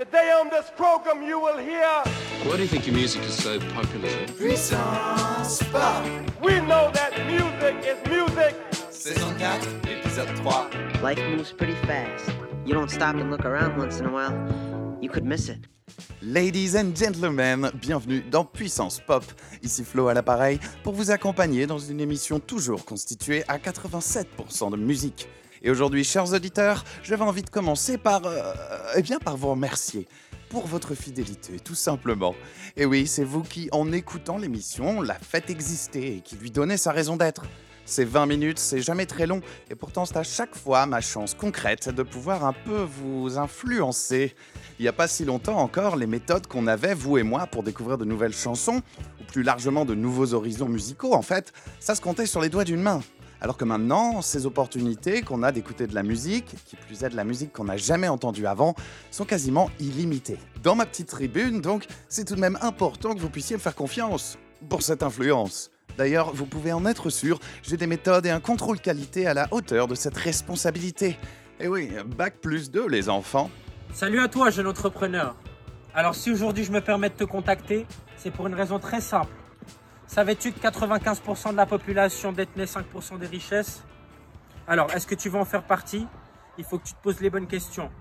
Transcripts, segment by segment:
Today on this program you will hear Why do you think your music is so popular? Puissance Pop We know that music is music Saison 4, épisode 3 Life moves pretty fast. You don't stop and look around once in a while, you could miss it. Ladies and gentlemen, bienvenue dans Puissance Pop. Ici Flo à l'appareil pour vous accompagner dans une émission toujours constituée à 87% de musique. Et aujourd'hui, chers auditeurs, j'avais envie de commencer par, euh, eh bien, par vous remercier pour votre fidélité, tout simplement. Et oui, c'est vous qui, en écoutant l'émission, la faites exister et qui lui donnez sa raison d'être. Ces 20 minutes, c'est jamais très long, et pourtant c'est à chaque fois ma chance concrète de pouvoir un peu vous influencer. Il n'y a pas si longtemps encore, les méthodes qu'on avait, vous et moi, pour découvrir de nouvelles chansons, ou plus largement de nouveaux horizons musicaux, en fait, ça se comptait sur les doigts d'une main. Alors que maintenant, ces opportunités qu'on a d'écouter de la musique, qui plus est de la musique qu'on n'a jamais entendue avant, sont quasiment illimitées. Dans ma petite tribune, donc, c'est tout de même important que vous puissiez me faire confiance pour cette influence. D'ailleurs, vous pouvez en être sûr, j'ai des méthodes et un contrôle qualité à la hauteur de cette responsabilité. Et oui, bac plus 2 les enfants. Salut à toi, jeune entrepreneur. Alors si aujourd'hui je me permets de te contacter, c'est pour une raison très simple. Savais-tu que 95% de la population détenait 5% des richesses? Alors, est-ce que tu veux en faire partie? Il faut que tu te poses les bonnes questions.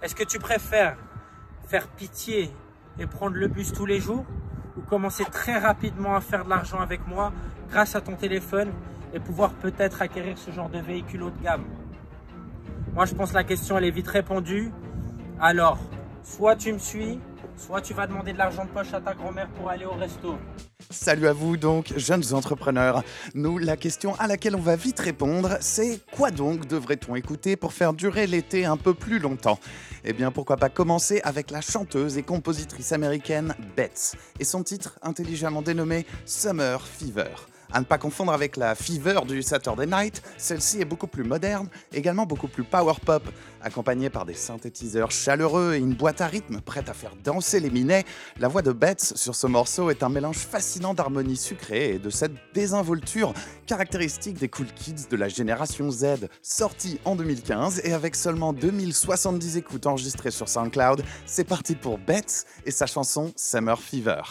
Est-ce que tu préfères faire pitié et prendre le bus tous les jours ou commencer très rapidement à faire de l'argent avec moi grâce à ton téléphone et pouvoir peut-être acquérir ce genre de véhicule haut de gamme? Moi, je pense que la question, elle est vite répondue. Alors, soit tu me suis, soit tu vas demander de l'argent de poche à ta grand-mère pour aller au resto. Salut à vous donc, jeunes entrepreneurs. Nous, la question à laquelle on va vite répondre, c'est quoi donc devrait-on écouter pour faire durer l'été un peu plus longtemps? Eh bien, pourquoi pas commencer avec la chanteuse et compositrice américaine Betts et son titre intelligemment dénommé Summer Fever. À ne pas confondre avec la Fever du Saturday Night, celle-ci est beaucoup plus moderne, également beaucoup plus power pop, accompagnée par des synthétiseurs chaleureux et une boîte à rythme prête à faire danser les minets. La voix de Betts sur ce morceau est un mélange fascinant d'harmonie sucrée et de cette désinvolture caractéristique des cool kids de la génération Z. Sorti en 2015 et avec seulement 2070 écoutes enregistrées sur SoundCloud, c'est parti pour Betts et sa chanson Summer Fever.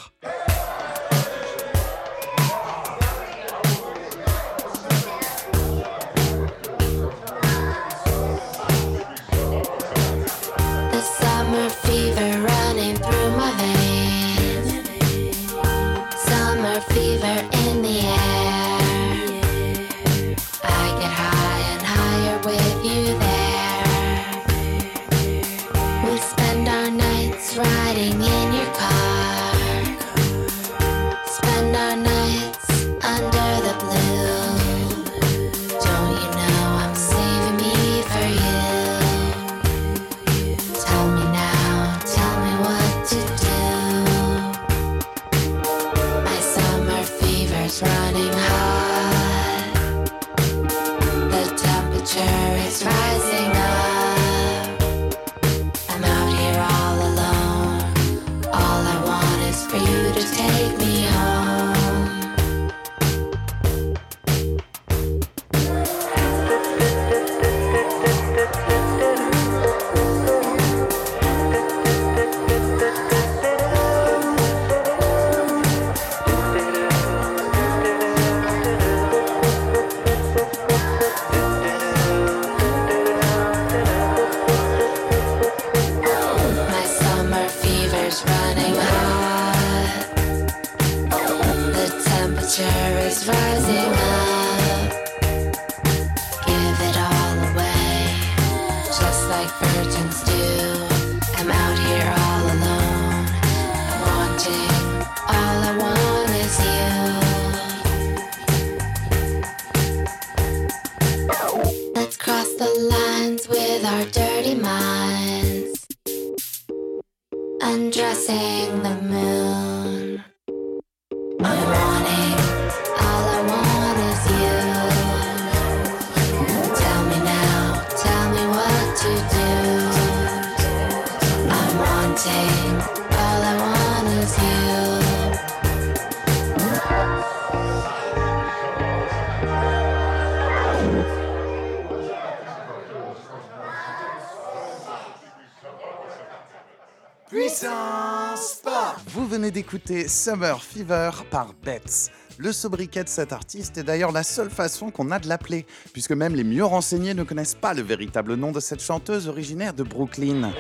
Puissance Pop Vous venez d'écouter Summer Fever par Betts. Le sobriquet de cet artiste est d'ailleurs la seule façon qu'on a de l'appeler, puisque même les mieux renseignés ne connaissent pas le véritable nom de cette chanteuse originaire de Brooklyn.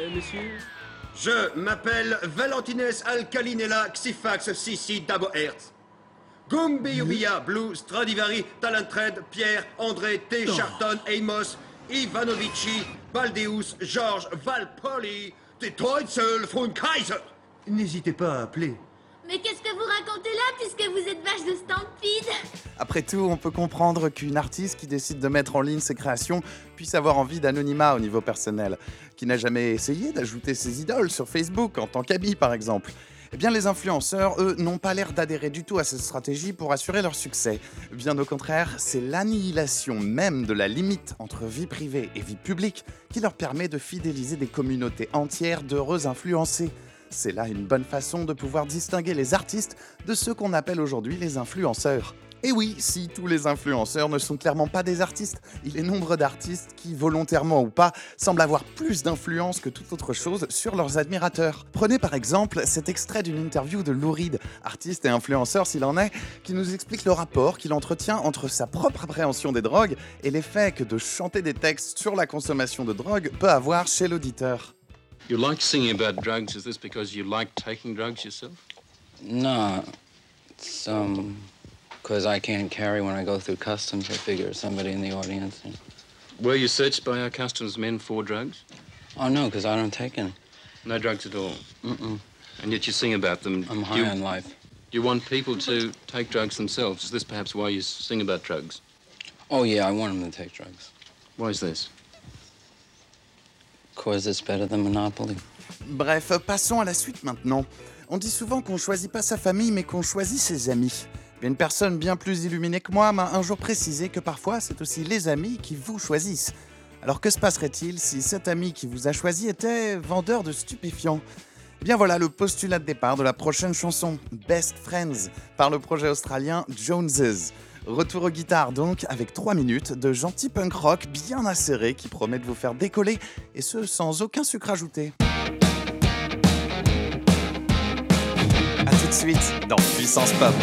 Je m'appelle Valentines Alcalinella Xifax Sissi Dabo Hertz. Gumbiubia, Blue, Stradivari, Talentred, Pierre, André, T. Charton, Amos, Ivanovici, Baldeus, Georges, Valpoli, des Teutzel von Kaiser. N'hésitez pas à appeler. Mais qu'est-ce que vous racontez là puisque vous êtes vache de Stampede? Après tout, on peut comprendre qu'une artiste qui décide de mettre en ligne ses créations puisse avoir envie d'anonymat au niveau personnel, qui n'a jamais essayé d'ajouter ses idoles sur Facebook en tant qu'habit par exemple. Eh bien, les influenceurs, eux, n'ont pas l'air d'adhérer du tout à cette stratégie pour assurer leur succès. Bien au contraire, c'est l'annihilation même de la limite entre vie privée et vie publique qui leur permet de fidéliser des communautés entières d'heureux influencés. C'est là une bonne façon de pouvoir distinguer les artistes de ceux qu'on appelle aujourd'hui les influenceurs. Et oui, si tous les influenceurs ne sont clairement pas des artistes, il est nombre d'artistes qui, volontairement ou pas, semblent avoir plus d'influence que toute autre chose sur leurs admirateurs. Prenez par exemple cet extrait d'une interview de Lou Reed, artiste et influenceur s'il en est, qui nous explique le rapport qu'il entretient entre sa propre appréhension des drogues et l'effet que de chanter des textes sur la consommation de drogue peut avoir chez l'auditeur. You like singing about drugs. Is this because you like taking drugs yourself? No, it's um, because I can't carry when I go through customs. I figure somebody in the audience. and- Were you searched by our customs men for drugs? Oh no, because I don't take any. No drugs at all. Mm-mm. And yet you sing about them. I'm high you, on life. you want people to take drugs themselves. Is this perhaps why you sing about drugs? Oh yeah, I want them to take drugs. Why is this? Cause it's better than Monopoly. Bref, passons à la suite maintenant. On dit souvent qu'on choisit pas sa famille, mais qu'on choisit ses amis. Une personne bien plus illuminée que moi m'a un jour précisé que parfois c'est aussi les amis qui vous choisissent. Alors que se passerait-il si cet ami qui vous a choisi était vendeur de stupéfiants? Eh bien voilà le postulat de départ de la prochaine chanson, Best Friends, par le projet australien Joneses. Retour aux guitares donc, avec 3 minutes de gentil punk rock bien acéré qui promet de vous faire décoller, et ce sans aucun sucre ajouté. A tout de suite dans Puissance Pop.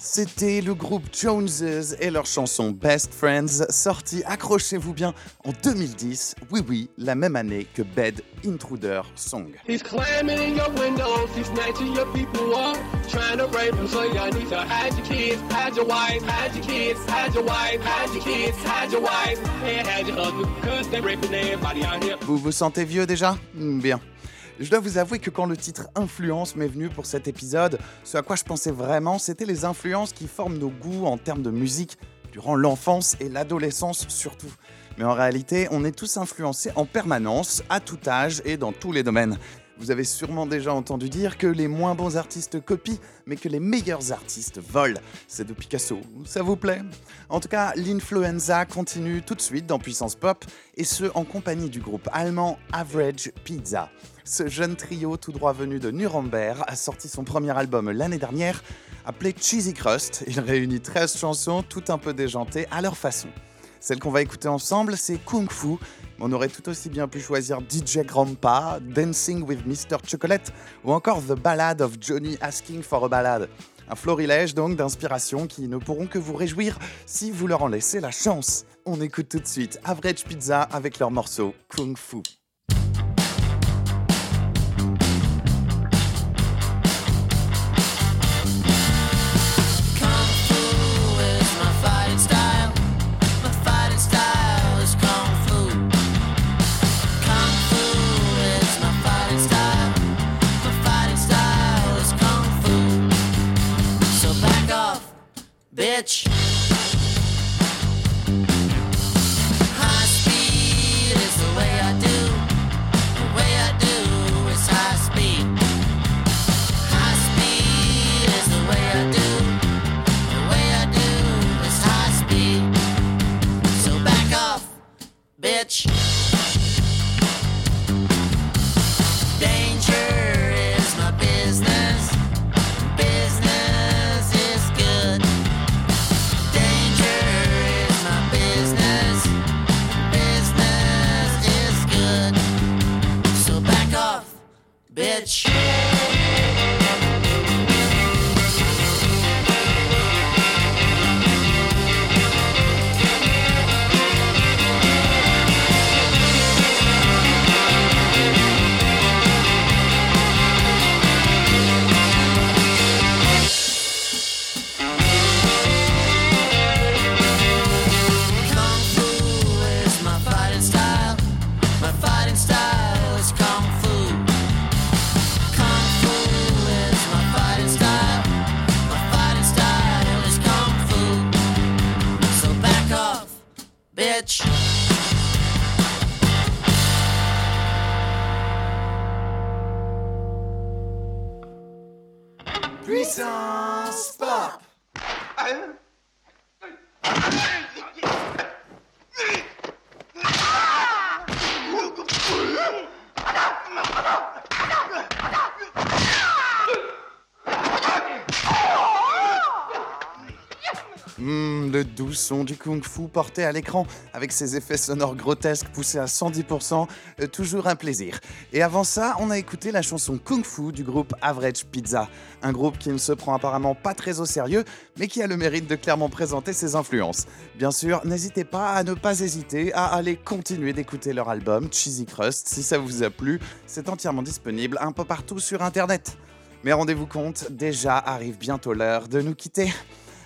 C'était le groupe Joneses et leur chanson Best Friends, sortie, accrochez-vous bien, en 2010, oui oui, la même année que Bed Intruder Song. He's climbing in your windows, he's snatching your people up, trying to rape them, so y'all need to hide your kids, hide your wife, hide your kids, hide your wife, hide your kids, hide your wife, and hide your husband, cause they're raping everybody out here. Vous vous sentez vieux déjà? Hmm, Bien. Je dois vous avouer que quand le titre Influence m'est venu pour cet épisode, ce à quoi je pensais vraiment, c'était les influences qui forment nos goûts en termes de musique durant l'enfance et l'adolescence surtout. Mais en réalité, on est tous influencés en permanence, à tout âge et dans tous les domaines. Vous avez sûrement déjà entendu dire que les moins bons artistes copient, mais que les meilleurs artistes volent. C'est de Picasso, ça vous plaît? En tout cas, l'influenza continue tout de suite dans Puissance Pop, et ce en compagnie du groupe allemand Average Pizza. Ce jeune trio tout droit venu de Nuremberg a sorti son premier album l'année dernière, appelé Cheesy Crust. Il réunit 13 chansons, tout un peu déjantées à leur façon. Celle qu'on va écouter ensemble, c'est Kung Fu. On aurait tout aussi bien pu choisir DJ Grandpa, Dancing with Mr. Chocolate ou encore The Ballad of Johnny Asking for a Ballad. Un florilège donc d'inspiration qui ne pourront que vous réjouir si vous leur en laissez la chance. On écoute tout de suite Average Pizza avec leur morceau Kung Fu. Hum, le doux son du kung fu porté à l'écran avec ses effets sonores grotesques poussés à 110%, euh, toujours un plaisir. Et avant ça, on a écouté la chanson Kung Fu du groupe Average Pizza, un groupe qui ne se prend apparemment pas très au sérieux, mais qui a le mérite de clairement présenter ses influences. Bien sûr, n'hésitez pas à ne pas hésiter à aller continuer d'écouter leur album Cheesy Crust si ça vous a plu, c'est entièrement disponible un peu partout sur internet. Mais rendez-vous compte, déjà arrive bientôt l'heure de nous quitter.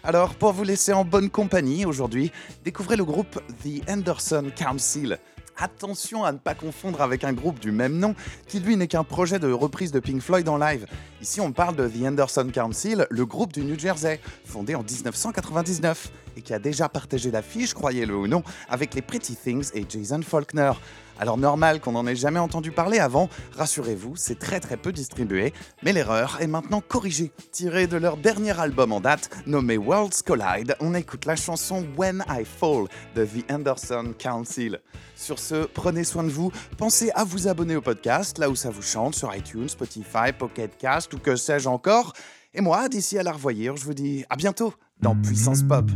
Alors, pour vous laisser en bonne compagnie aujourd'hui, découvrez le groupe The Anderson Council. Attention à ne pas confondre avec un groupe du même nom, qui lui n'est qu'un projet de reprise de Pink Floyd en live. Ici, on parle de The Anderson Council, le groupe du New Jersey, fondé en 1999, et qui a déjà partagé l'affiche, croyez-le ou non, avec les Pretty Things et Jason Faulkner. Alors normal qu'on n'en ait jamais entendu parler avant, rassurez-vous, c'est très très peu distribué, mais l'erreur est maintenant corrigée. Tiré de leur dernier album en date, nommé Worlds Collide, on écoute la chanson When I Fall de The Anderson Council. Sur ce, prenez soin de vous, pensez à vous abonner au podcast, là où ça vous chante, sur iTunes, Spotify, Pocket Cast ou que sais-je encore. Et moi, d'ici à la revoyure, je vous dis à bientôt dans Puissance Pop.